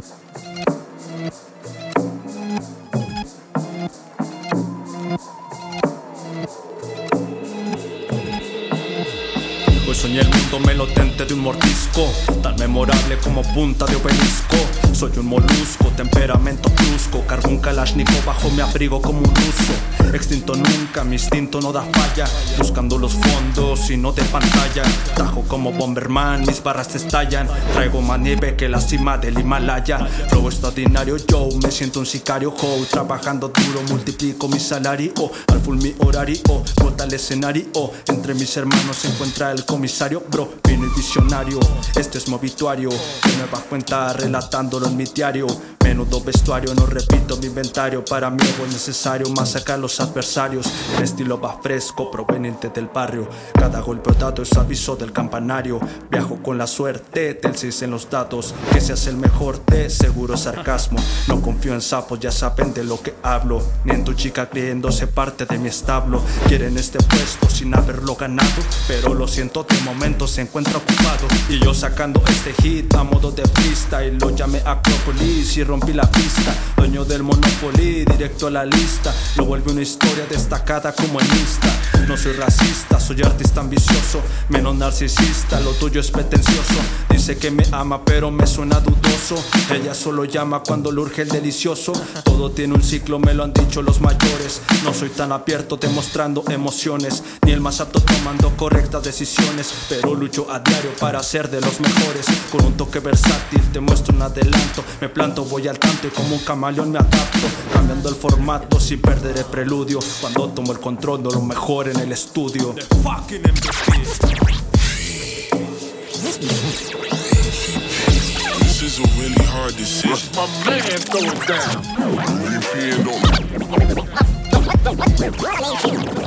Mm-hmm. Hoy soñé el mundo melotente de un mordisco, tan memorable como punta de obelisco. Soy un molusco, temperamento brusco, cargo un kalashnikov bajo mi abrigo como un ruso. Extinto nunca, mi instinto no da falla, buscando los fondos y no de pantalla. Tajo como Bomberman, mis barras estallan. Traigo más nieve que la cima del Himalaya. Flow extraordinario, yo me siento un sicario, ho. Trabajando duro, multiplico mi salario. Al full mi horario, bota el escenario. Entre mis hermanos se encuentra el comisario, bro, vino y visionario. Este es mi obituario, me va cuenta relatándolo en mi diario. Menudo vestuario, no repito mi inventario. Para mí es necesario masacrar los adversarios. El estilo va fresco, proveniente del barrio. Cada golpe dado es aviso del campanario. Viajo con la suerte 6 en los datos. Que se hace el mejor de seguro sarcasmo. No confío en sapos, ya saben de lo que hablo. Ni en tu chica creyéndose parte de mi establo. Quieren este puesto sin haberlo ganado. Pero lo siento, de momento se encuentra ocupado. Y yo sacando este hit a modo de freestyle. Lo llamé Acropolis y rompí la pista. Dueño del Monopoly, directo a la lista. Lo vuelve una historia destacada como en Insta. No soy racista, soy artista ambicioso, menos narcisista. Lo tuyo es pretencioso. Dice que me ama, pero me suena dudoso. Ella solo llama cuando le urge el delicioso. Todo tiene un ciclo, me lo han dicho los mayores. No soy tan abierto demostrando emociones, ni el más apto tomando correctas decisiones. Pero lucho a diario para ser de los mejores. Con un toque versátil te muestro un adelanto. Me planto, voy al tanto y como un camaleón me adapto. Cambiando el formato sin perder el preludio. Cuando tomo el control de lo mejor en el estudio. This is a really hard decision. My man throw it down. Really peeing on